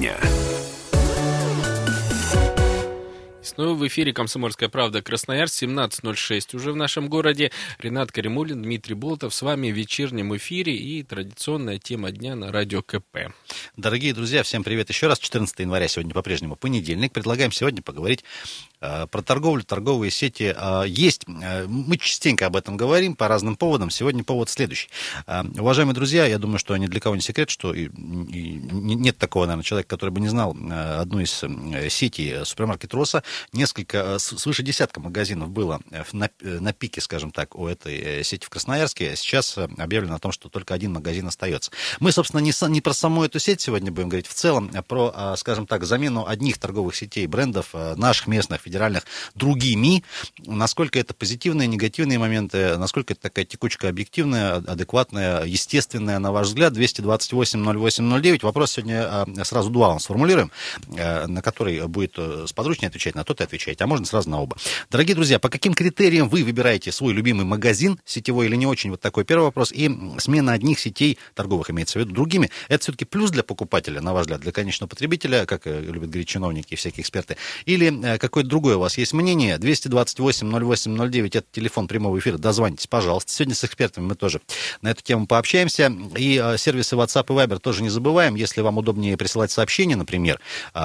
дня. Снова в эфире «Комсомольская правда» Красноярск, 17.06 уже в нашем городе. Ренат Каримулин, Дмитрий Болотов с вами в вечернем эфире и традиционная тема дня на радио КП. Дорогие друзья, всем привет еще раз. 14 января сегодня по-прежнему понедельник. Предлагаем сегодня поговорить э, про торговлю, торговые сети. Э, есть, э, мы частенько об этом говорим по разным поводам. Сегодня повод следующий. Уважаемые друзья, я думаю, что ни для кого не секрет, что и, и нет такого, наверное, человека, который бы не знал одну из сетей супермаркет Роса несколько, э, свыше десятка магазинов было э, на, э, на пике, скажем так, у этой сети в Красноярске. Сейчас объявлено о том, что только один магазин остается. Мы, собственно, не, не про саму эту сеть сегодня будем говорить в целом, а про, скажем так, замену одних торговых сетей, брендов, наших местных, федеральных, другими. Насколько это позитивные, негативные моменты, насколько это такая текучка объективная, адекватная, естественная, на ваш взгляд. 228-08-09. Вопрос сегодня сразу два вам сформулируем, на который будет сподручнее отвечать на тот и отвечаете, а можно сразу на оба. Дорогие друзья, по каким критериям вы выбираете свой любимый магазин, сетевой или не очень? Вот такой первый вопрос. И смена одних сетей, торговых имеется в виду, другими, это все-таки плюс для покупателя, на ваш взгляд, для конечного потребителя, как э, любят говорить чиновники и всякие эксперты, или э, какое-то другое у вас есть мнение? 228-08-09, это телефон прямого эфира, дозвонитесь, пожалуйста. Сегодня с экспертами мы тоже на эту тему пообщаемся. И э, сервисы WhatsApp и Viber тоже не забываем, если вам удобнее присылать сообщения, например,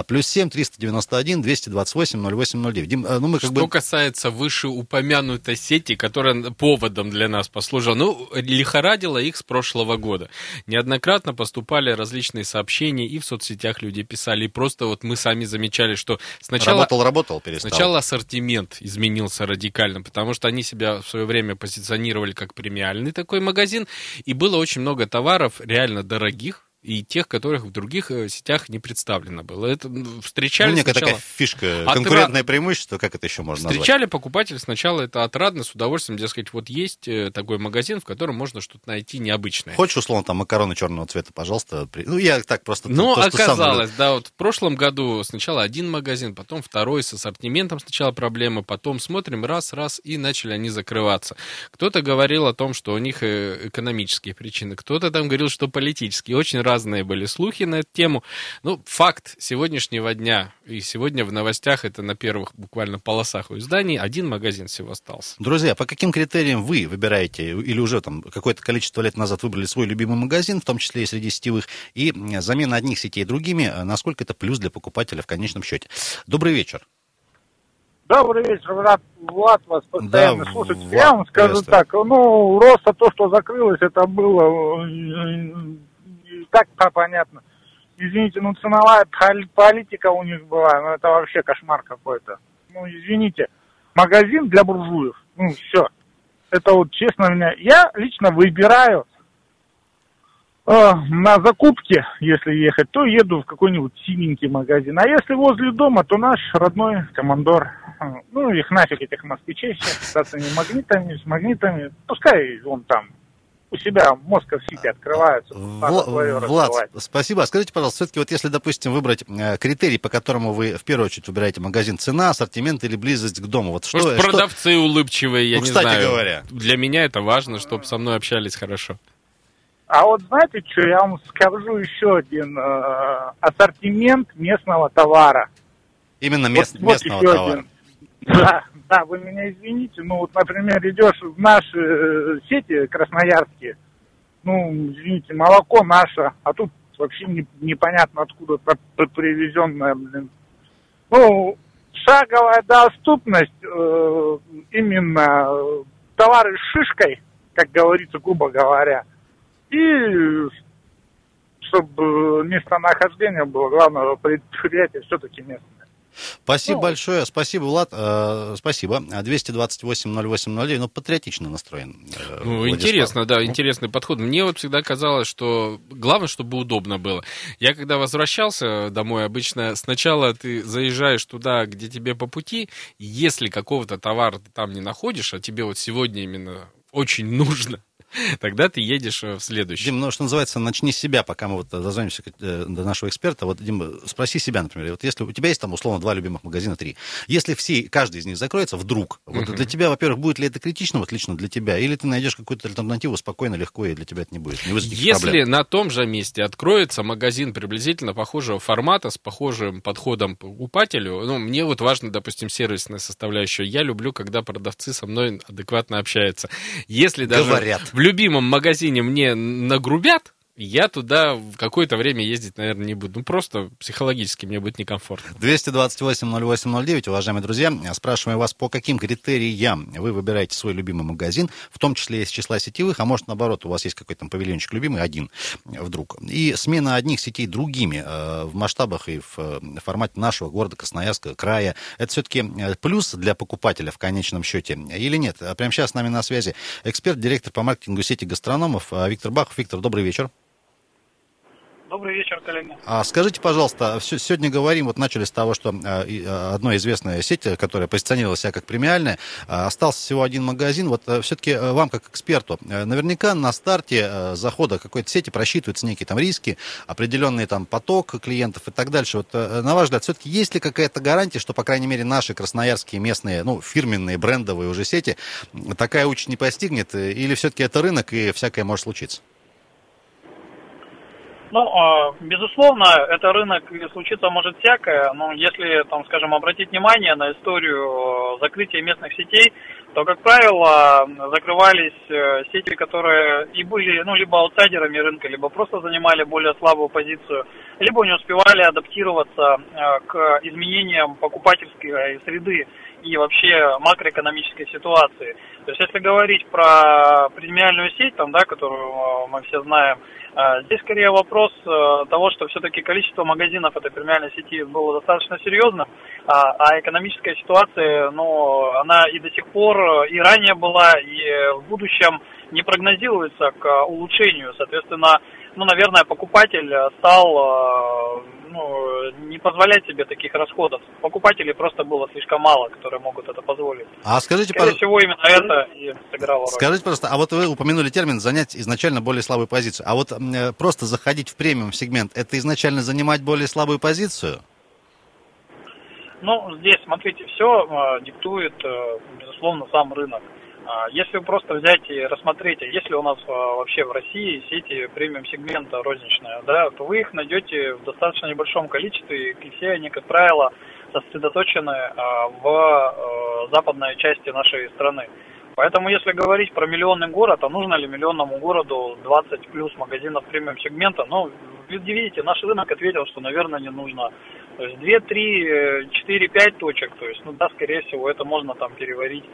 плюс 7 391 228 0809. Дим, ну, мы как Что бы... касается вышеупомянутой сети, которая поводом для нас послужила, ну, лихорадила их с прошлого года. Неоднократно поступали различные сообщения, и в соцсетях люди писали, и просто вот мы сами замечали, что сначала... Работал, работал, перестал. Сначала ассортимент изменился радикально, потому что они себя в свое время позиционировали как премиальный такой магазин, и было очень много товаров реально дорогих, и тех, которых в других э, сетях не представлено было. Это встречали ну, некая сначала... такая фишка, отра... конкурентное преимущество, как это еще можно Встречали назвать? покупатели сначала это отрадно, с удовольствием, дескать, вот есть э, такой магазин, в котором можно что-то найти необычное. Хочешь, условно, там макароны черного цвета, пожалуйста. Ну, я так просто... Ну, оказалось, сам... да, вот в прошлом году сначала один магазин, потом второй с ассортиментом сначала проблемы, потом смотрим раз, раз, и начали они закрываться. Кто-то говорил о том, что у них э, экономические причины, кто-то там говорил, что политические. Очень разные были слухи на эту тему. Ну, факт сегодняшнего дня, и сегодня в новостях это на первых буквально полосах у изданий, один магазин всего остался. Друзья, по каким критериям вы выбираете, или уже там какое-то количество лет назад выбрали свой любимый магазин, в том числе и среди сетевых, и замена одних сетей другими, насколько это плюс для покупателя в конечном счете? Добрый вечер. Добрый вечер, Влад, Влад вас постоянно да, слушать. Влад, Я вам скажу так, ну, роста то, что закрылось, это было так понятно. Извините, ну ценовая политика у них была, ну это вообще кошмар какой-то. Ну извините, магазин для буржуев, ну все. Это вот честно меня, я лично выбираю э, на закупки, если ехать, то еду в какой-нибудь синенький магазин. А если возле дома, то наш родной командор. Ну, их нафиг, этих москвичей с этими магнитами, с магнитами. Пускай он там у себя Москва-Сити открываются. Вла- Влад, спасибо. А скажите, пожалуйста, все-таки вот если, допустим, выбрать э, критерий, по которому вы в первую очередь выбираете магазин, цена, ассортимент или близость к дому, вот что... Может, продавцы что... улыбчивые, я ну, не кстати знаю. говоря. Для меня это важно, чтобы со мной общались хорошо. А вот знаете что, я вам скажу еще один э, ассортимент местного товара. Именно мест, вот, местного вот товара. Один. Да, да, вы меня извините, ну вот, например, идешь в наши э, сети красноярские, ну, извините, молоко наше, а тут вообще не, непонятно откуда привезенное, блин. Ну, шаговая доступность, э, именно э, товары с шишкой, как говорится, грубо говоря, и чтобы местонахождение было главного предприятия все-таки местное. Спасибо ну, большое, спасибо, Влад, э, спасибо. 228-08-09, ну, патриотично настроен. Э, ну, Владислав. интересно, да, интересный подход. Мне вот всегда казалось, что главное, чтобы удобно было. Я когда возвращался домой, обычно сначала ты заезжаешь туда, где тебе по пути, если какого-то товара ты там не находишь, а тебе вот сегодня именно очень нужно, тогда ты едешь в следующий. Дим, ну, что называется, начни с себя, пока мы вот дозвонимся до нашего эксперта. Вот, Дим, спроси себя, например, вот если у тебя есть там, условно, два любимых магазина, три. Если все, каждый из них закроется вдруг, вот для тебя, во-первых, будет ли это критично, вот лично для тебя, или ты найдешь какую-то альтернативу спокойно, легко, и для тебя это не будет? Не Если проблем. на том же месте откроется магазин приблизительно похожего формата, с похожим подходом к покупателю, ну, мне вот важно, допустим, сервисная составляющая. Я люблю, когда продавцы со мной адекватно общаются. Если даже Говорят. в любимом магазине мне нагрубят, я туда в какое-то время ездить, наверное, не буду. Ну, просто психологически мне будет некомфортно. 228-08-09, уважаемые друзья, спрашиваю вас, по каким критериям вы выбираете свой любимый магазин, в том числе из числа сетевых, а может, наоборот, у вас есть какой-то павильончик любимый, один вдруг. И смена одних сетей другими э, в масштабах и в э, формате нашего города Красноярска, края, это все-таки э, плюс для покупателя в конечном счете или нет? А прямо сейчас с нами на связи эксперт, директор по маркетингу сети гастрономов Виктор Бахов. Виктор, добрый вечер. Добрый вечер, коллеги. А скажите, пожалуйста, сегодня говорим, вот начали с того, что а, а, одной известной сети, которая позиционировала себя как премиальная, а, остался всего один магазин. Вот все-таки вам, как эксперту, наверняка на старте захода какой-то сети просчитываются некие там риски, определенный там поток клиентов и так дальше. Вот на ваш взгляд, все-таки есть ли какая-то гарантия, что, по крайней мере, наши красноярские местные, ну, фирменные, брендовые уже сети такая участь не постигнет? Или все-таки это рынок и всякое может случиться? Ну, а, безусловно, это рынок, и случиться может всякое, но если, там, скажем, обратить внимание на историю закрытия местных сетей, то, как правило, закрывались э, сети, которые и были, ну, либо аутсайдерами рынка, либо просто занимали более слабую позицию, либо не успевали адаптироваться э, к изменениям покупательской среды и вообще макроэкономической ситуации. То есть, если говорить про премиальную сеть, там, да, которую э, мы все знаем, здесь скорее вопрос э, того, что все-таки количество магазинов этой премиальной сети было достаточно серьезным, а, а экономическая ситуация, ну, она и до сих пор, э, и ранее была, и в будущем не прогнозируется к улучшению. Соответственно, ну, наверное, покупатель стал ну, не позволять себе таких расходов. Покупателей просто было слишком мало, которые могут это позволить. А скажите, Скорее пожалуйста... всего, именно это и сыграло роль. Скажите, просто, а вот вы упомянули термин «занять изначально более слабую позицию». А вот э, просто заходить в премиум-сегмент, это изначально занимать более слабую позицию? Ну, здесь, смотрите, все э, диктует, э, безусловно, сам рынок. А, если просто взять и рассмотреть, а если у нас а, вообще в России сети премиум-сегмента розничные, да, то вы их найдете в достаточно небольшом количестве, и все они, как правило, сосредоточены в западной части нашей страны. Поэтому, если говорить про миллионный город, а нужно ли миллионному городу 20 плюс магазинов премиум сегмента, ну, видите, наш рынок ответил, что, наверное, не нужно. То есть 2, 3, 4, 5 точек, то есть, ну да, скорее всего, это можно там переварить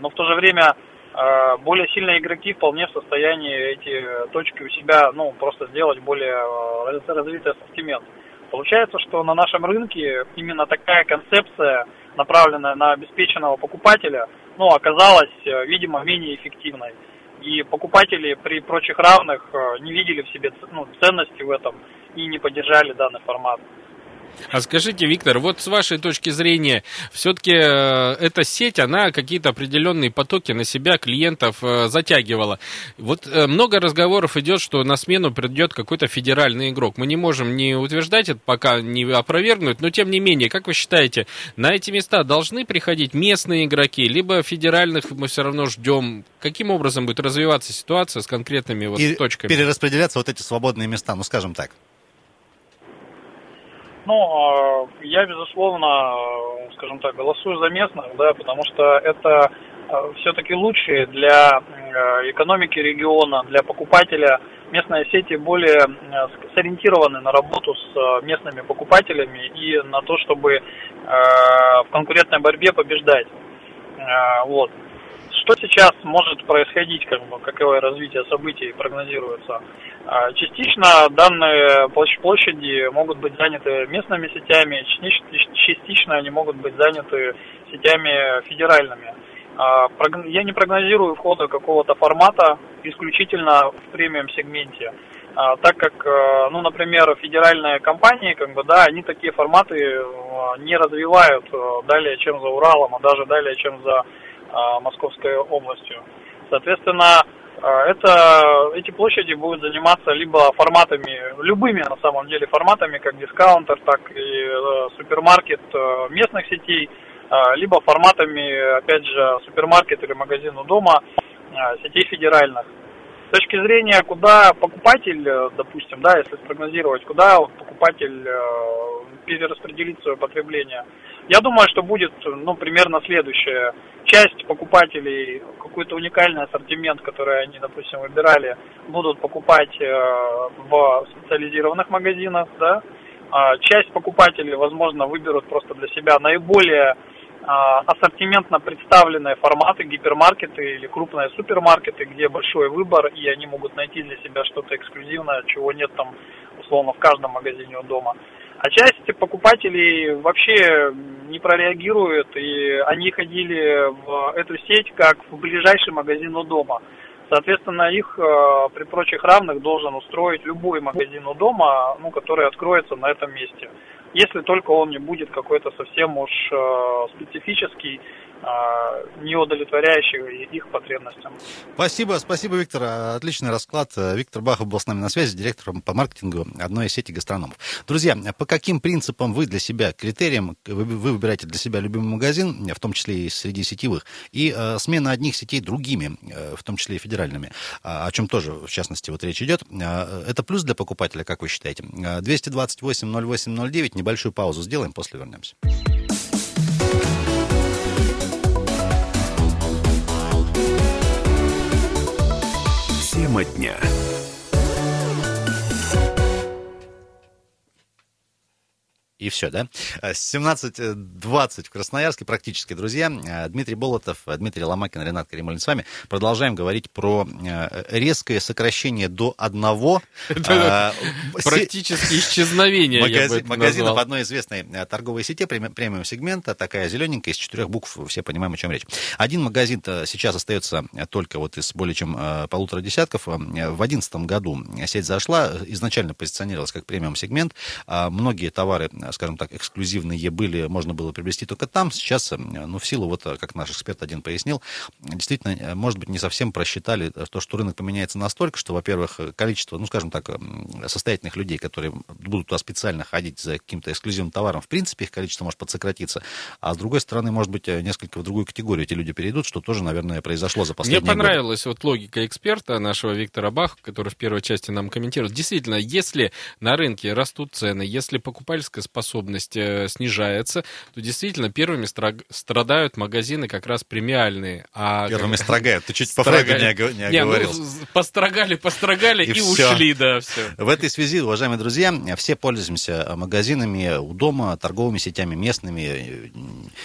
но в то же время а, более сильные игроки вполне в состоянии эти точки у себя, ну, просто сделать более а, развитый ассортимент. Получается, что на нашем рынке именно такая концепция, направленная на обеспеченного покупателя, ну, оказалась, видимо, менее эффективной. И покупатели при прочих равных не видели в себе ну, ценности в этом и не поддержали данный формат. А скажите, Виктор, вот с вашей точки зрения, все-таки э, эта сеть, она какие-то определенные потоки на себя клиентов э, затягивала. Вот э, много разговоров идет, что на смену придет какой-то федеральный игрок. Мы не можем не утверждать это, пока не опровергнуть, но тем не менее, как вы считаете, на эти места должны приходить местные игроки, либо федеральных мы все равно ждем? Каким образом будет развиваться ситуация с конкретными вот И точками? перераспределяться вот эти свободные места, ну скажем так. Ну, а, я, безусловно, скажем так, голосую за местных, да, потому что это а, все-таки лучше для экономики региона, для покупателя. Местные сети более сориентированы на работу с местными покупателями и на то, чтобы в конкурентной борьбе побеждать. Вот. Что сейчас может происходить, как бы, какое развитие событий прогнозируется? А, частично данные площади могут быть заняты местными сетями, частично они могут быть заняты сетями федеральными. А, я не прогнозирую входа какого-то формата исключительно в премиум-сегменте, а, так как, ну, например, федеральные компании, как бы, да, они такие форматы не развивают далее, чем за Уралом, а даже далее, чем за Московской областью. Соответственно, это, эти площади будут заниматься либо форматами, любыми на самом деле форматами, как дискаунтер, так и э, супермаркет э, местных сетей, а, либо форматами, опять же, супермаркет или магазин у дома э, сетей федеральных. С точки зрения, куда покупатель, допустим, да, если спрогнозировать, куда покупатель перераспределит свое потребление, я думаю, что будет, ну, примерно следующее. Часть покупателей, какой-то уникальный ассортимент, который они, допустим, выбирали, будут покупать э, в специализированных магазинах, да. А часть покупателей, возможно, выберут просто для себя наиболее а, ассортиментно представленные форматы, гипермаркеты или крупные супермаркеты, где большой выбор, и они могут найти для себя что-то эксклюзивное, чего нет там, условно, в каждом магазине у дома. А часть покупателей вообще не прореагирует, и они ходили в эту сеть как в ближайший магазин у дома. Соответственно, их э, при прочих равных должен устроить любой магазин у дома, ну, который откроется на этом месте. Если только он не будет какой-то совсем уж э, специфический, не удовлетворяющие их потребностям. Спасибо, спасибо, Виктор. Отличный расклад. Виктор Бахов был с нами на связи, директором по маркетингу одной из сети гастрономов. Друзья, по каким принципам вы для себя, критериям, вы, вы выбираете для себя любимый магазин, в том числе и среди сетевых, и э, смена одних сетей другими, э, в том числе и федеральными, о чем тоже, в частности, вот речь идет, э, это плюс для покупателя, как вы считаете? 228 08 09, небольшую паузу сделаем, после вернемся. Тема дня. И все, да? 17.20 в Красноярске практически, друзья. Дмитрий Болотов, Дмитрий Ломакин, Ренат Каримулин с вами. Продолжаем говорить про э, резкое сокращение до одного. Практически исчезновение, Магазин в одной известной э, торговой сети премиум сегмента, такая зелененькая, из четырех букв, все понимаем, о чем речь. Один магазин сейчас остается только вот из более чем э, полутора десятков. В 2011 году сеть зашла, изначально позиционировалась как премиум сегмент. А многие товары скажем так, эксклюзивные были, можно было приобрести только там. Сейчас, ну, в силу, вот как наш эксперт один пояснил, действительно, э, может быть, не совсем просчитали то, что рынок поменяется настолько, что, во-первых, количество, ну, скажем так, состоятельных людей, которые будут туда специально ходить за каким-то эксклюзивным товаром, в принципе, их количество может подсократиться. А с другой стороны, может быть, э, несколько в другую категорию эти люди перейдут, что тоже, наверное, произошло за последние Мне понравилась годы. вот логика эксперта нашего Виктора Бах, который в первой части нам комментирует. Действительно, если на рынке растут цены, если покупательская способность способность э, снижается, то действительно первыми страдают магазины как раз премиальные. А первыми строгают. Ты чуть по фрагу не, не, не Ну, построгали, построгали и, и ушли, да, все. В этой связи, уважаемые друзья, все пользуемся магазинами у дома, торговыми сетями местными,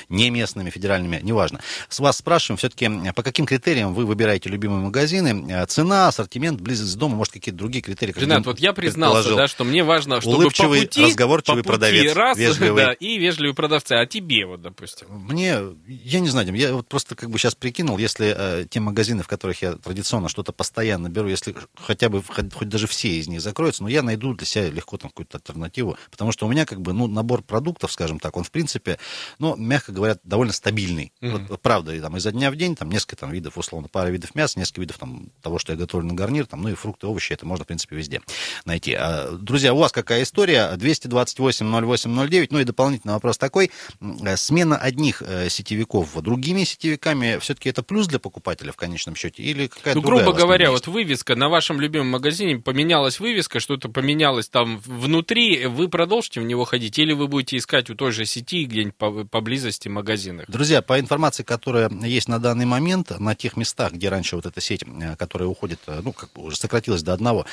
не местными, федеральными, неважно. С вас спрашиваем все-таки, по каким критериям вы выбираете любимые магазины? Цена, ассортимент, близость к дому, может, какие-то другие критерии? Ренат, вот я признался, да, что мне важно, чтобы Улыбчивый, по пути, разговорчивый по пути продавец, раз, вежливый. да, и вежливые продавцы. А тебе вот, допустим? Мне, я не знаю, Дим, я вот просто как бы сейчас прикинул, если э, те магазины, в которых я традиционно что-то постоянно беру, если хотя бы, хоть, хоть даже все из них закроются, но я найду для себя легко там какую-то альтернативу, потому что у меня как бы, ну, набор продуктов, скажем так, он в принципе, ну, мягко говоря, довольно стабильный. Mm-hmm. Вот, правда, там изо дня в день, там несколько там видов, условно, пара видов мяса, несколько видов там того, что я готовлю на гарнир, там, ну и фрукты, овощи, это можно, в принципе, везде найти. А, друзья, у вас какая история? 228 08 09, ну и дополнительный вопрос такой. Э, смена одних э, сетевиков другими сетевиками, все-таки это плюс для покупателя в конечном счете? Или какая-то Ну, грубо говоря, вот вывеска на вашем любимом магазине, поменялась вывеска, что-то поменялось там внутри, вы продолжите в него ходить, или вы будете искать у той же сети где-нибудь поблизости магазинах? Друзья, по информации, которая есть на данный момент, на тех местах, где раньше вот эта сеть, э, которая уходит, ну, как бы уже сократилась до одного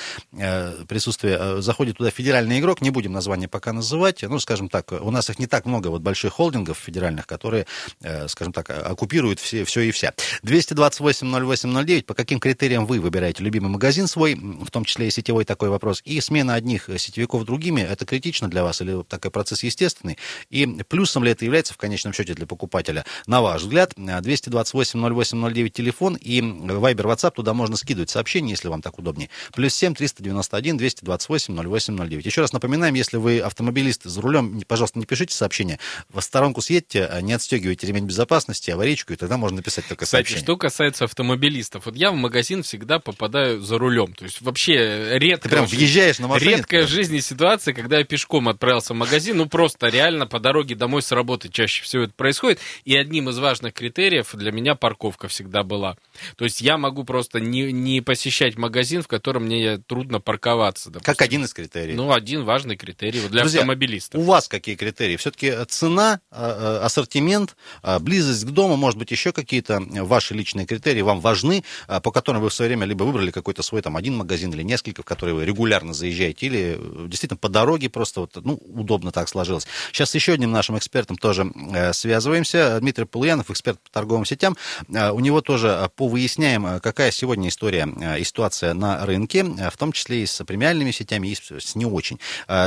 присутствия, заходит туда федеральный игрок, не будем название пока называть, ну, скажем так, у нас их не так много, вот больших холдингов федеральных, которые, э, скажем так, оккупируют все, все и вся. 228-08-09, по каким критериям вы выбираете любимый магазин свой, в том числе и сетевой такой вопрос, и смена одних сетевиков другими, это критично для вас или такой процесс естественный? И плюсом ли это является в конечном счете для покупателя? На ваш взгляд, 228-08-09 телефон и Viber, WhatsApp, туда можно скидывать сообщения, если вам так удобнее. Плюс 7 391 228 08 09. Еще раз напоминаем, если вы автомобилист, за рулем, пожалуйста, не пишите сообщения. В сторонку съедьте, а не отстегивайте ремень безопасности, аварийку, и тогда можно написать только Кстати, сообщение. что касается автомобилистов, вот я в магазин всегда попадаю за рулем. То есть вообще редко... Ты прям въезжаешь на машине? Редкая в жизни ситуация, когда я пешком отправился в магазин, ну просто реально по дороге домой с работы чаще всего это происходит. И одним из важных критериев для меня парковка всегда была. То есть я могу просто не, не посещать магазин, в котором мне трудно парковаться. Допустим. Как один из критериев. Ну, один важный критерий вот для Друзья, автомобилистов. У вас какие критерии? Все-таки цена, а, а, ассортимент, а, близость к дому, может быть, еще какие-то ваши личные критерии вам важны, по которым вы в свое время либо выбрали какой-то свой там один магазин или несколько, в которые вы регулярно заезжаете, или э, действительно по дороге просто вот, ну, удобно так сложилось. Сейчас еще одним нашим экспертом тоже э, связываемся. Дмитрий Полуянов, эксперт по торговым сетям. У него тоже повыясняем, какая сегодня история и ситуация на рынке, в том числе и с премиальными сетями, и с не очень.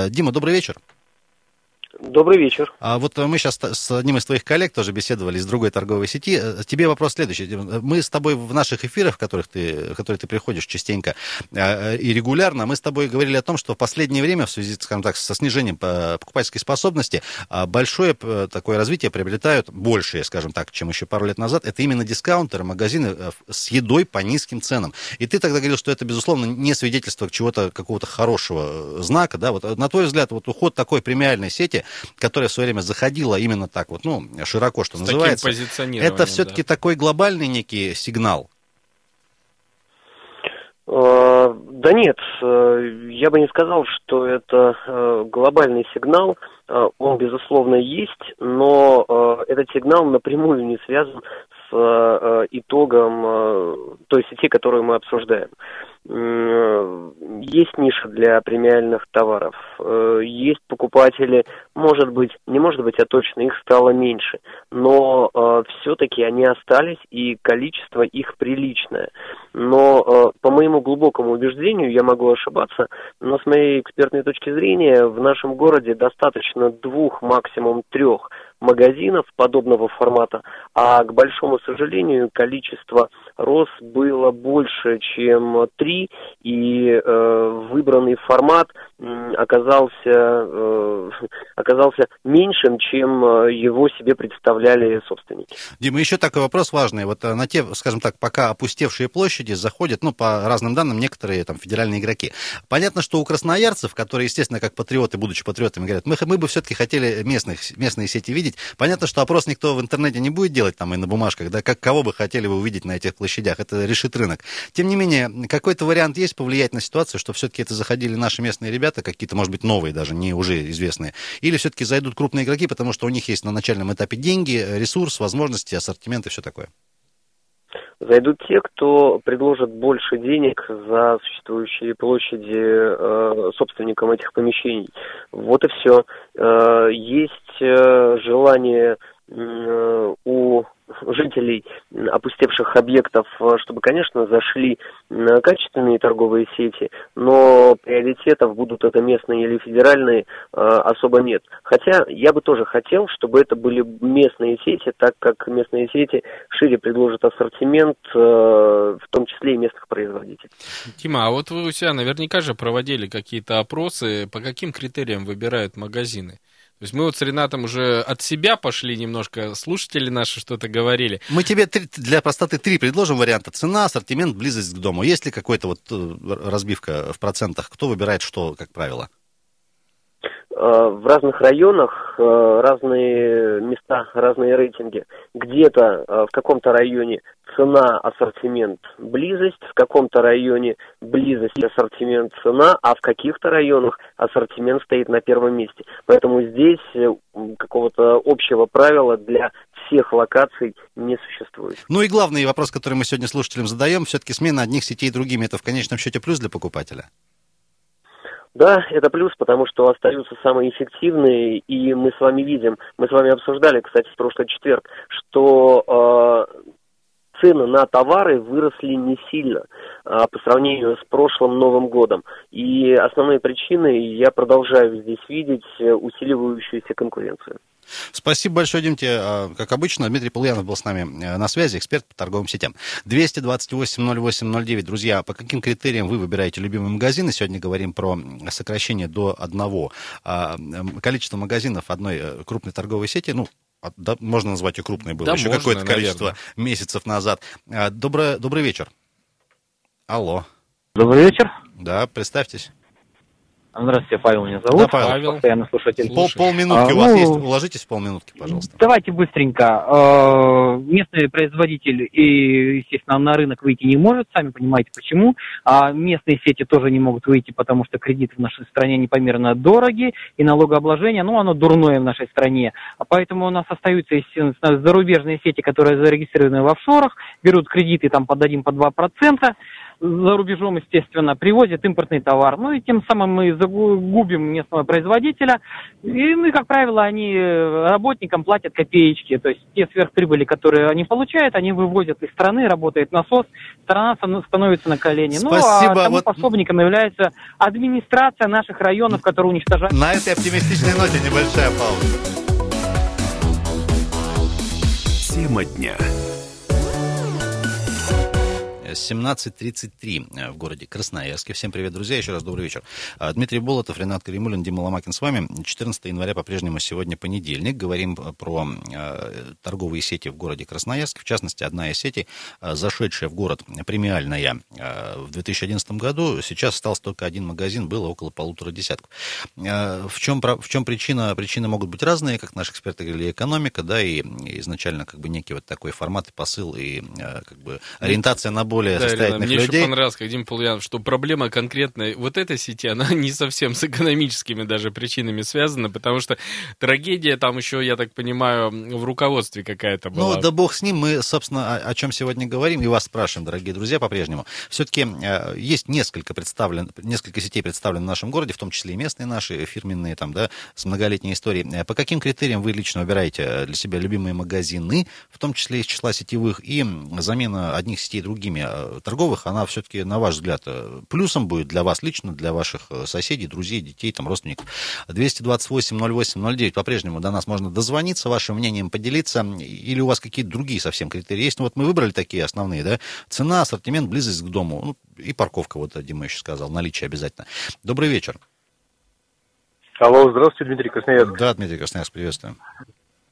Дима, добрый вечер. Добрый вечер. А вот мы сейчас с одним из твоих коллег тоже беседовали из другой торговой сети. Тебе вопрос следующий. Мы с тобой в наших эфирах, в которых ты, в которые ты приходишь частенько э, и регулярно, мы с тобой говорили о том, что в последнее время в связи, скажем так, со снижением покупательской способности а, большое такое развитие приобретают, большее, скажем так, чем еще пару лет назад, это именно дискаунтеры, магазины э, с едой по низким ценам. И ты тогда говорил, что это, безусловно, не свидетельство чего-то, какого-то хорошего э, знака, да, вот на твой взгляд, вот уход такой премиальной сети, которая в свое время заходила именно так вот, ну, широко, что С называется. Это все-таки да. такой глобальный некий сигнал? Э, да нет, э, я бы не сказал, что это э, глобальный сигнал. Он, безусловно, есть, но этот сигнал напрямую не связан с итогом той сети, которую мы обсуждаем. Есть ниша для премиальных товаров, э, есть покупатели, может быть, не может быть, а точно их стало меньше, но э, все-таки они остались и количество их приличное. Но э, по моему глубокому убеждению, я могу ошибаться, но с моей экспертной точки зрения в нашем городе достаточно двух, максимум трех магазинов подобного формата, а, к большому сожалению, количество роз было больше, чем три, и э, выбранный формат оказался, э, оказался меньшим, чем э, его себе представляли собственники. Дима, еще такой вопрос важный. Вот э, на те, скажем так, пока опустевшие площади заходят, ну, по разным данным, некоторые там федеральные игроки. Понятно, что у красноярцев, которые, естественно, как патриоты, будучи патриотами, говорят, мы, мы бы все-таки хотели местных, местные сети видеть. Понятно, что опрос никто в интернете не будет делать там и на бумажках, да, как кого бы хотели вы увидеть на этих площадях. Это решит рынок. Тем не менее, какой-то вариант есть повлиять на ситуацию, что все-таки это заходили наши местные ребята, какие-то, может быть, новые даже, не уже известные, или все-таки зайдут крупные игроки, потому что у них есть на начальном этапе деньги, ресурс, возможности, ассортимент и все такое? Зайдут те, кто предложит больше денег за существующие площади э, собственникам этих помещений. Вот и все. Э, есть э, желание у жителей опустевших объектов, э, чтобы, конечно, зашли качественные торговые сети, но приоритетов, будут это местные или федеральные, э, особо нет. Хотя я бы тоже хотел, чтобы это были местные сети, так как местные сети шире предложат ассортимент, э, в том числе и местных производителей. Тима, а вот вы у себя наверняка же проводили какие-то опросы, по каким критериям выбирают магазины? То есть мы вот с Ренатом уже от себя пошли немножко, слушатели наши что-то говорили. Мы тебе три, для простоты три предложим варианта. Цена, ассортимент, близость к дому. Есть ли какой-то вот э, разбивка в процентах? Кто выбирает что, как правило? Э, в разных районах э, разные места, разные рейтинги. Где-то в каком-то районе цена, ассортимент, близость, в каком-то районе близость, ассортимент, цена, а в каких-то районах ассортимент стоит на первом месте. Поэтому здесь какого-то общего правила для всех локаций не существует. Ну и главный вопрос, который мы сегодня слушателям задаем, все-таки смена одних сетей другими, это в конечном счете плюс для покупателя? Да, это плюс, потому что остаются самые эффективные, и мы с вами видим, мы с вами обсуждали, кстати, в прошлый четверг, что э, цены на товары выросли не сильно. а, по сравнению с прошлым Новым годом. И основные причины я продолжаю здесь видеть э, усиливающуюся конкуренцию. Спасибо большое, Димте. А, как обычно, Дмитрий Полуянов был с нами э, на связи, эксперт по торговым сетям. 228-08-09. Друзья, по каким критериям вы выбираете любимые магазины? Сегодня говорим про сокращение до одного а, количества магазинов одной э, крупной торговой сети. Ну, да, можно назвать ее крупной, было да, еще какое-то количество месяцев назад. А, добрый, добрый вечер. Алло. Добрый вечер. Да, представьтесь. Здравствуйте, Павел меня зовут. Да, Павел. Постоянный слушатель. Пол, полминутки а, у вас ну, есть. Уложитесь в полминутки, пожалуйста. Давайте быстренько. А, местный производитель и, естественно, на рынок выйти не может, сами понимаете почему. А местные сети тоже не могут выйти, потому что кредиты в нашей стране непомерно дороги, и налогообложение, ну, оно дурное в нашей стране. А поэтому у нас остаются, естественно, зарубежные сети, которые зарегистрированы в офшорах, берут кредиты там под 1-2%, по за рубежом, естественно, привозят импортный товар. Ну и тем самым мы загубим местного производителя. И, ну и, как правило, они работникам платят копеечки. То есть те сверхприбыли, которые они получают, они вывозят из страны, работает насос, страна становится на колени. Спасибо. Ну а тому вот... пособником является администрация наших районов, которые уничтожают... На этой оптимистичной ноте небольшая пауза. Тема дня. 17.33 э, в городе Красноярске. Всем привет, друзья, еще раз добрый вечер. А, Дмитрий Болотов, Ренат Каримулин, Дима Ломакин с вами. 14 января по-прежнему сегодня понедельник. Говорим про э, торговые сети в городе Красноярск. В частности, одна из сетей, э, зашедшая в город премиальная в 2011 году, сейчас остался только один магазин, было около полутора десятков. В чем, в чем причина? Причины могут быть разные, как наши эксперты говорили, экономика, да, и изначально как бы некий вот такой формат и посыл, и как бы ориентация на более более да, состоятельных Ирина, мне людей. Мне еще понравилось, как Дима Полуянов, что проблема конкретная вот этой сети, она не совсем с экономическими даже причинами связана, потому что трагедия там еще, я так понимаю, в руководстве какая-то была. Ну, да бог с ним, мы, собственно, о, о чем сегодня говорим, и вас спрашиваем, дорогие друзья, по-прежнему. Все-таки э, есть несколько представлен, несколько сетей представлены в нашем городе, в том числе и местные наши, фирменные, там, да, с многолетней историей. Э, по каким критериям вы лично выбираете для себя любимые магазины, в том числе из числа сетевых, и замена одних сетей другими? Э, торговых, она все-таки, на ваш взгляд, э, плюсом будет для вас лично, для ваших э, соседей, друзей, детей, там, родственников. 228-08-09 по-прежнему до нас можно дозвониться, вашим мнением поделиться, или у вас какие-то другие совсем критерии есть. Ну, вот мы выбрали такие основные, да, цена, ассортимент, близость к дому, ну, и парковка, вот Дима еще сказал, наличие обязательно. Добрый вечер. Алло, здравствуйте, Дмитрий Красноярск. Да, Дмитрий Красноярск, приветствуем.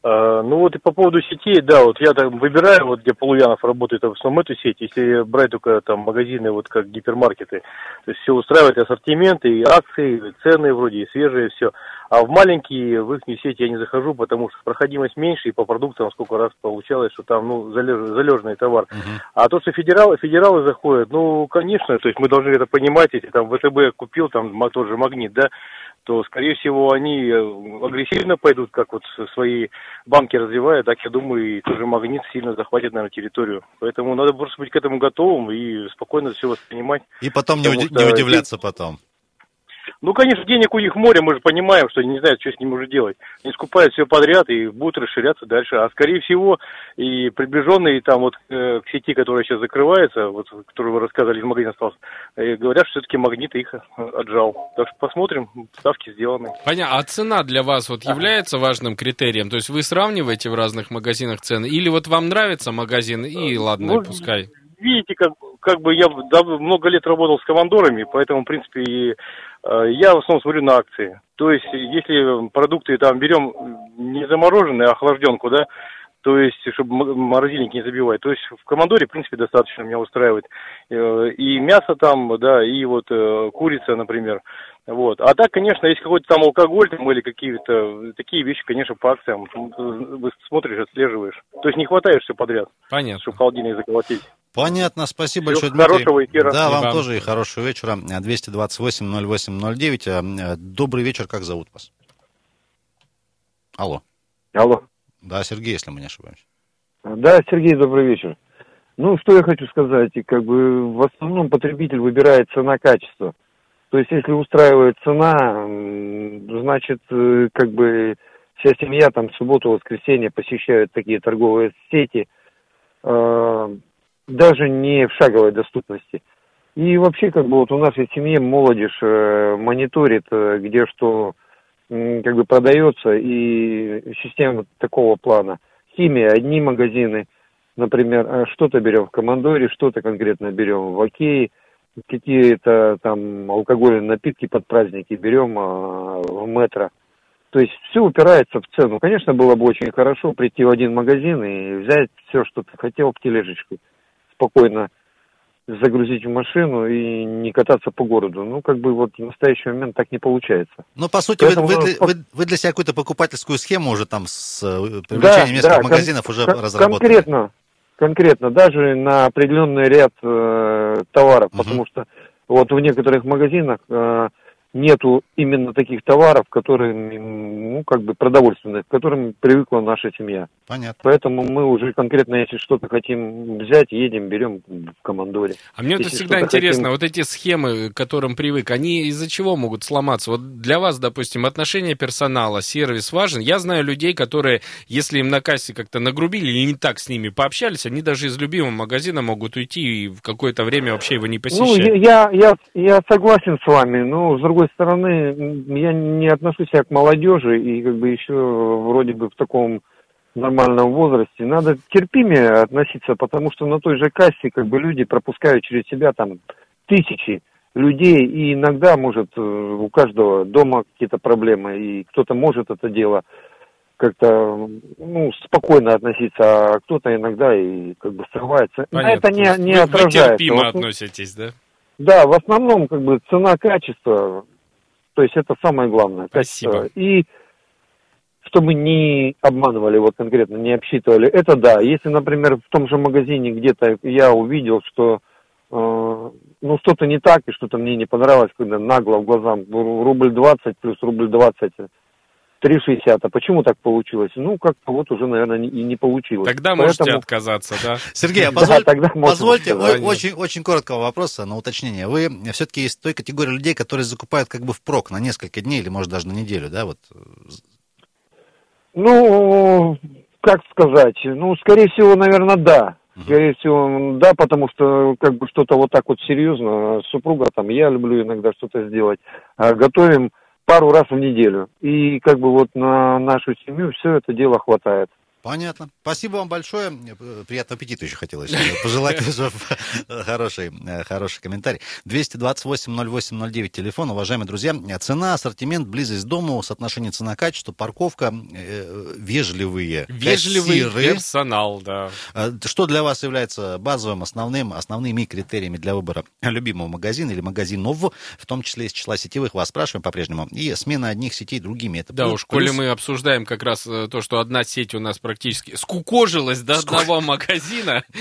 А, ну вот и по поводу сетей, да, вот я там выбираю, вот где Полуянов работает в основном эту сеть, если брать только там магазины, вот как гипермаркеты, то есть все устраивает ассортименты, и акции, и цены вроде, и свежие, все. А в маленькие, в их сети я не захожу, потому что проходимость меньше, и по продуктам сколько раз получалось, что там, ну, залеж, залежный товар. Uh-huh. А то, что федералы, федералы заходят, ну, конечно, то есть мы должны это понимать, если там ВТБ купил, там тот же магнит, да, то, скорее всего, они э, агрессивно пойдут, как вот свои банки развивают, так, я думаю, и тоже магнит сильно захватит, наверное, территорию. Поэтому надо просто быть к этому готовым и спокойно все воспринимать. И потом не, уди- не удивляться потом. Ну, конечно, денег у них море, мы же понимаем, что они не знают, что с ним уже делать. Они скупают все подряд и будут расширяться дальше. А скорее всего, и приближенные там вот э, к сети, которая сейчас закрывается, вот, которую вы рассказывали, из магазина остался, э, говорят, что все-таки магнит их отжал. Так что посмотрим, ставки сделаны. Понятно. А цена для вас вот является важным критерием? То есть вы сравниваете в разных магазинах цены? Или вот вам нравится магазин и ладно, ну, пускай? Видите, как, как бы я много лет работал с командорами, поэтому, в принципе, и Э, я в основном смотрю на акции. То есть, если продукты там берем не замороженные, а охлажденку, да, то есть, чтобы морозильник не забивать. То есть, в командоре, в принципе, достаточно меня устраивает. Э, и мясо там, да, и вот э, курица, например. Вот. А так, конечно, есть какой-то там алкоголь там, или какие-то такие вещи, конечно, по акциям. Смотришь, отслеживаешь. То есть не хватает все подряд. Понятно. Чтобы холодильник заколотить. Понятно, спасибо Всего большое, Дмитрий. Хорошего эфира. Да, вам, вам тоже и хорошего вечера. 228-08-09. Э, добрый вечер, как зовут вас? Алло. Алло. Да, Сергей, если мы не ошибаемся. Да, Сергей, добрый вечер. Ну, что я хочу сказать, как бы в основном потребитель выбирает цена-качество. То есть, если устраивает цена, значит, э, как бы вся семья там в субботу, воскресенье посещают такие торговые сети, э, даже не в шаговой доступности. И вообще, как бы вот у нашей семьи молодежь э, мониторит, э, где что м, как бы продается, и система такого плана. Химия, одни магазины, например, э, что-то берем в Командоре, что-то конкретно берем в Окее, какие-то там алкогольные напитки под праздники берем а, в метро. То есть все упирается в цену. Конечно, было бы очень хорошо прийти в один магазин и взять все, что ты хотел, тележечкой. Спокойно загрузить в машину и не кататься по городу. Ну, как бы вот в настоящий момент так не получается. Ну, по сути, вы, вы, для, вы, вы для себя какую-то покупательскую схему уже там с э, привлечением да, нескольких да, магазинов кон- уже кон- разработали? Конкретно, конкретно, даже на определенный ряд э, товаров, угу. потому что вот в некоторых магазинах э, нету именно таких товаров, которые, ну, как бы продовольственных, к которым привыкла наша семья. Понятно. Поэтому мы уже конкретно, если что-то хотим взять, едем, берем в командоре. А мне если это всегда интересно, хотим... вот эти схемы, к которым привык, они из-за чего могут сломаться? Вот для вас, допустим, отношение персонала, сервис важен. Я знаю людей, которые, если им на кассе как-то нагрубили или не так с ними пообщались, они даже из любимого магазина могут уйти и в какое-то время вообще его не ну, посещать. Ну, я, я, я согласен с вами, но с другой другой стороны, я не отношусь себя к молодежи и как бы еще вроде бы в таком нормальном возрасте. Надо терпимее относиться, потому что на той же кассе как бы люди пропускают через себя там тысячи людей, и иногда, может, э, у каждого дома какие-то проблемы, и кто-то может это дело как-то ну, спокойно относиться, а кто-то иногда и как бы срывается. Понятно. это не, не вы, отражается. Вы терпимо относитесь, да? Да, в основном как бы цена-качество, то есть это самое главное. Спасибо. Качество. И чтобы не обманывали, вот конкретно не обсчитывали, это да. Если, например, в том же магазине где-то я увидел, что э, ну что-то не так и что-то мне не понравилось, когда нагло в глазам рубль 20 плюс рубль 20 3,60. А почему так получилось? Ну, как-то вот уже, наверное, и не получилось. Тогда Поэтому... можете отказаться, да? Сергей, а позволь... да, позвольте очень, очень короткого вопроса на уточнение. Вы все-таки из той категории людей, которые закупают как бы впрок на несколько дней или, может, даже на неделю, да? Вот. Ну, как сказать? Ну, скорее всего, наверное, да. Скорее всего, да, потому что как бы что-то вот так вот серьезно, супруга там, я люблю иногда что-то сделать, а готовим пару раз в неделю. И как бы вот на нашу семью все это дело хватает. Понятно. Спасибо вам большое. Приятного аппетита еще хотелось пожелать уже хороший, хороший комментарий. 228-08-09 телефон. Уважаемые друзья, цена, ассортимент, близость к дому, соотношение цена-качество, парковка, э, вежливые Вежливый кассиры. персонал, да. Что для вас является базовым, основным, основными критериями для выбора любимого магазина или магазинов, в том числе из числа сетевых, вас спрашиваем по-прежнему, и смена одних сетей другими. Это да уж, плюс... коли мы обсуждаем как раз э, то, что одна сеть у нас практически скукожилась до Скук... одного магазина.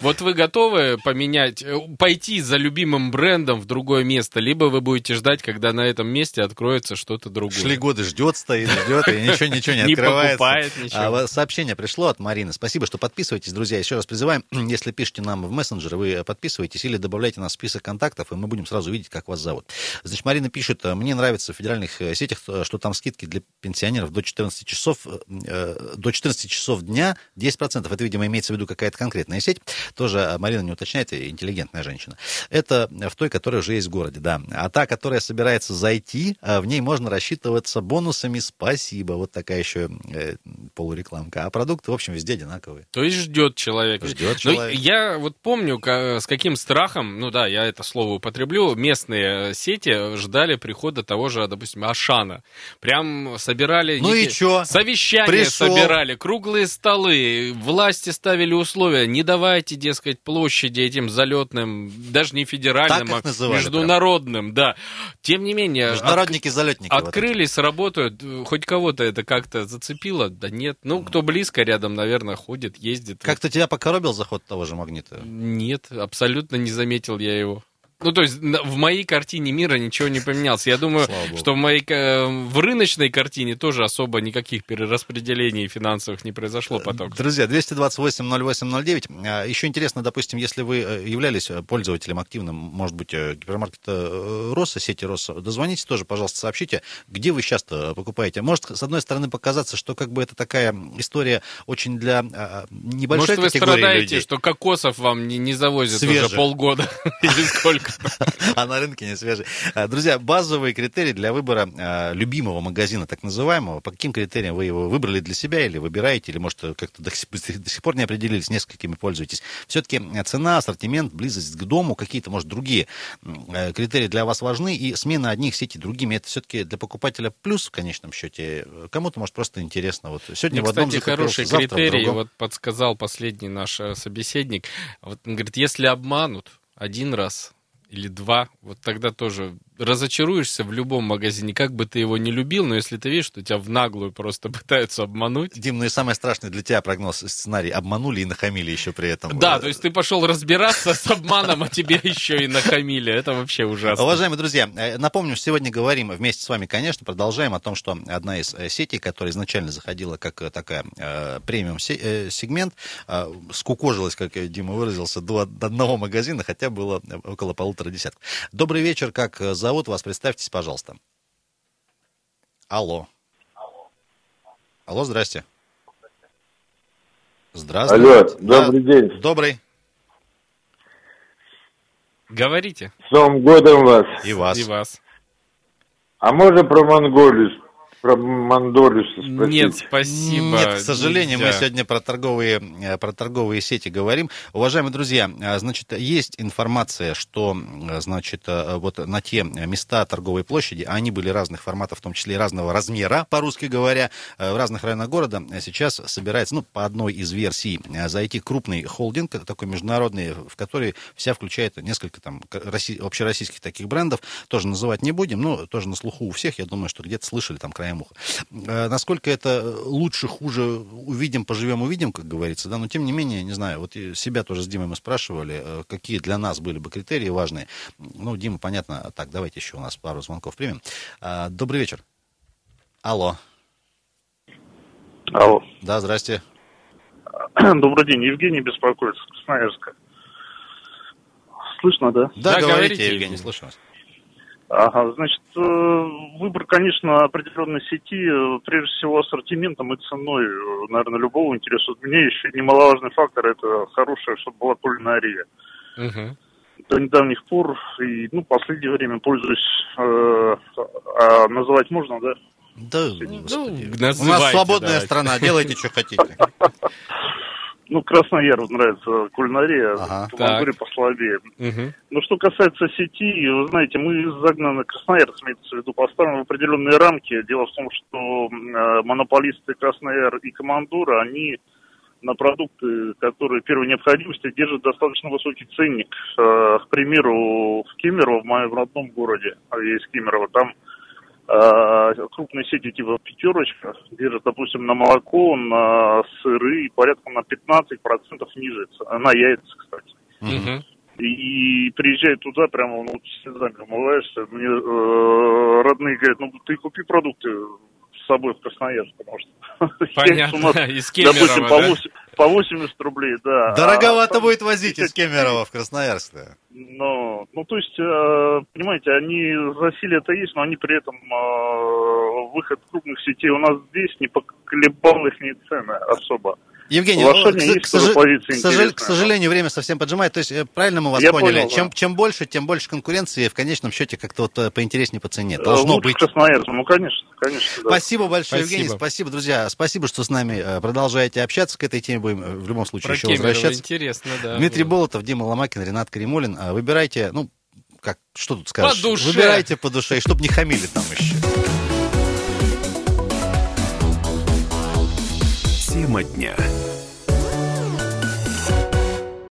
Вот вы готовы поменять, э, пойти за любимым брендом в другое место, либо вы будете ждать, когда на этом месте откроется что-то другое. Шли годы, ждет, стоит, ждет, и ничего, ничего не открывается. Не покупает ничего. А, сообщение пришло от Марины. Спасибо, что подписываетесь, друзья. Еще раз призываем, если пишете нам в мессенджер, вы подписываетесь или добавляйте нас в список контактов, и мы будем сразу видеть, как вас зовут. Значит, Марина пишет, мне нравится в федеральных э, сетях, что там скидки для пенсионеров до 14 часов, э, до 14 часов дня 10%. Это, видимо, имеется в виду какая-то конкретная сеть. Тоже а, Марина не уточняет, интеллигентная женщина. Это в той, которая уже есть в городе, да. А та, которая собирается зайти, а, в ней можно рассчитываться бонусами «Спасибо». Вот такая еще э, полурекламка. А продукты, в общем, везде одинаковые. То есть ждет человек. Ждет человек. Но я вот помню, с каким страхом, ну да, я это слово употреблю, местные сети ждали прихода того же, допустим, Ашана. Прям собирали... Ну и что? Совещания Пришел. собирали, круглые столы, власти ставили условия, не давайте, дескать, площади этим залетным, даже не федеральным, а международным, прям. да. Тем не менее... Международники-залетники. От, открылись, вот работают, хоть кого-то это как-то зацепило, да нет. Ну, кто близко рядом, наверное, ходит, ездит. Как-то тебя покоробил заход того же магнита? Нет, абсолютно не заметил я его. Ну, то есть в моей картине мира ничего не поменялось. Я думаю, что в моей в рыночной картине тоже особо никаких перераспределений финансовых не произошло э, потом. Друзья, 228-08-09. А, Еще интересно, допустим, если вы э, являлись пользователем активным, может быть, э, гипермаркета Росса, сети Росса, дозвоните тоже, пожалуйста, сообщите, где вы сейчас покупаете. Может, с одной стороны, показаться, что как бы это такая история очень для небольшой может, категории вы страдаете, людей. что кокосов вам не, не завозят Свежих. уже полгода или сколько? А на рынке не свежий. А, друзья, базовые критерии для выбора а, любимого магазина, так называемого. По каким критериям вы его выбрали для себя или выбираете, или, может, как-то до сих пор не определились, несколькими пользуетесь. Все-таки цена, ассортимент, близость к дому, какие-то, может, другие э, критерии для вас важны, и смена одних сетей другими, это все-таки для покупателя плюс в конечном счете. Кому-то, может, просто интересно. Вот сегодня Мне, в одном кстати, хороший критерий, вот подсказал последний наш э, собеседник. Вот он говорит, если обманут один раз или два, вот тогда тоже разочаруешься в любом магазине, как бы ты его не любил, но если ты видишь, что тебя в наглую просто пытаются обмануть. Дим, ну и самый страшный для тебя прогноз, сценарий, обманули и нахамили еще при этом. Да, то есть ты пошел разбираться с обманом, а тебе еще и нахамили. Это вообще ужасно. Уважаемые друзья, э, напомню, сегодня говорим вместе с вами, конечно, продолжаем о том, что одна из э, сетей, которая изначально заходила как э, такая премиум-сегмент, скукожилась, как Дима выразился, до одного магазина, хотя было около полутора десятков. Добрый вечер, как за зовут вас? Представьтесь, пожалуйста. Алло. Алло, здрасте. Здравствуйте. Алло, добрый да, день. Добрый. Говорите. С Новым годом вас. И вас. И вас. А можно про Монголию про Мандолиса спросить? Нет, спасибо. Нет, к сожалению, Нельзя. мы сегодня про торговые, э, про торговые сети говорим. Уважаемые друзья, э, значит, есть информация, что, э, значит, вот на те места торговой площади, а они были разных форматов, в том числе и разного размера, по-русски говоря, в разных районах города, сейчас собирается, ну, по одной из версий, зайти крупный холдинг, такой международный, в который вся включает несколько там общероссийских таких брендов, тоже называть не будем, но тоже на слуху у всех, я думаю, что где-то слышали там край краем уха. Э, насколько это лучше, хуже, увидим, поживем, увидим, как говорится, да, но тем не менее, не знаю, вот себя тоже с Димой мы спрашивали, э, какие для нас были бы критерии важные. Ну, Дима, понятно, так, давайте еще у нас пару звонков примем. Э, добрый вечер. Алло. Алло. Да, здрасте. Добрый день, Евгений беспокоит, Красноярска. Слышно, да? Да, да говорите, говорите, Евгений, слышу вас. Ага, значит, э, выбор, конечно, определенной сети, э, прежде всего ассортиментом и ценой, э, наверное, любого интересует. Мне еще немаловажный фактор – это хорошая, чтобы была кулинария. Угу. До недавних пор и, ну, последнее время пользуюсь, э, а называть можно, да? Да, ну, у нас свободная да. страна, делайте, что хотите. Ну, Краснояру нравится кулинария, ага, в Мангуре послабее. Угу. Но что касается сети, вы знаете, мы загнаны, Красноярцы, имеется в виду, поставлены в определенные рамки. Дело в том, что э, монополисты Краснояр и Командура, они на продукты, которые первой необходимости, держат достаточно высокий ценник. Э, к примеру, в Кемерово, в моем родном городе, а я из Кемерово, там Э, крупные сети типа «Пятерочка» держат, допустим, на молоко, на сыры порядка на 15% ниже, на яйца, кстати. Угу. И приезжай туда, прямо ну, слезами умываешься. Мне э, родные говорят, ну ты купи продукты с собой в Красноярск, потому что Понятно, из Кемерово, допустим, да? По, 8, по 80 рублей, да. Дороговато а, будет возить из Кемерово в Красноярск. Да. Ну, ну, то есть, э, понимаете, они засилие это есть, но они при этом э, выход крупных сетей у нас здесь не поколебал их ни цены особо. Евгений, ну, к, к, сож... к, сож... к сожалению, время совсем поджимает. То есть, э, правильно мы вас Я поняли? Понял, чем, да. чем больше, тем больше конкуренции, в конечном счете как-то вот э, поинтереснее по цене. Э, Должно Лучше быть. Красноярцу, ну, конечно, конечно. Да. Спасибо большое, спасибо. Евгений. Спасибо, друзья. Спасибо, что с нами продолжаете общаться. К этой теме будем в любом случае Про еще Кемерово возвращаться. Интересно, да. Дмитрий Болотов, Дима Ломакин, Ренат Каримулин. Выбирайте, ну, как, что тут скажешь? По душе. Выбирайте по душе, чтобы не хамили там еще. Тема дня.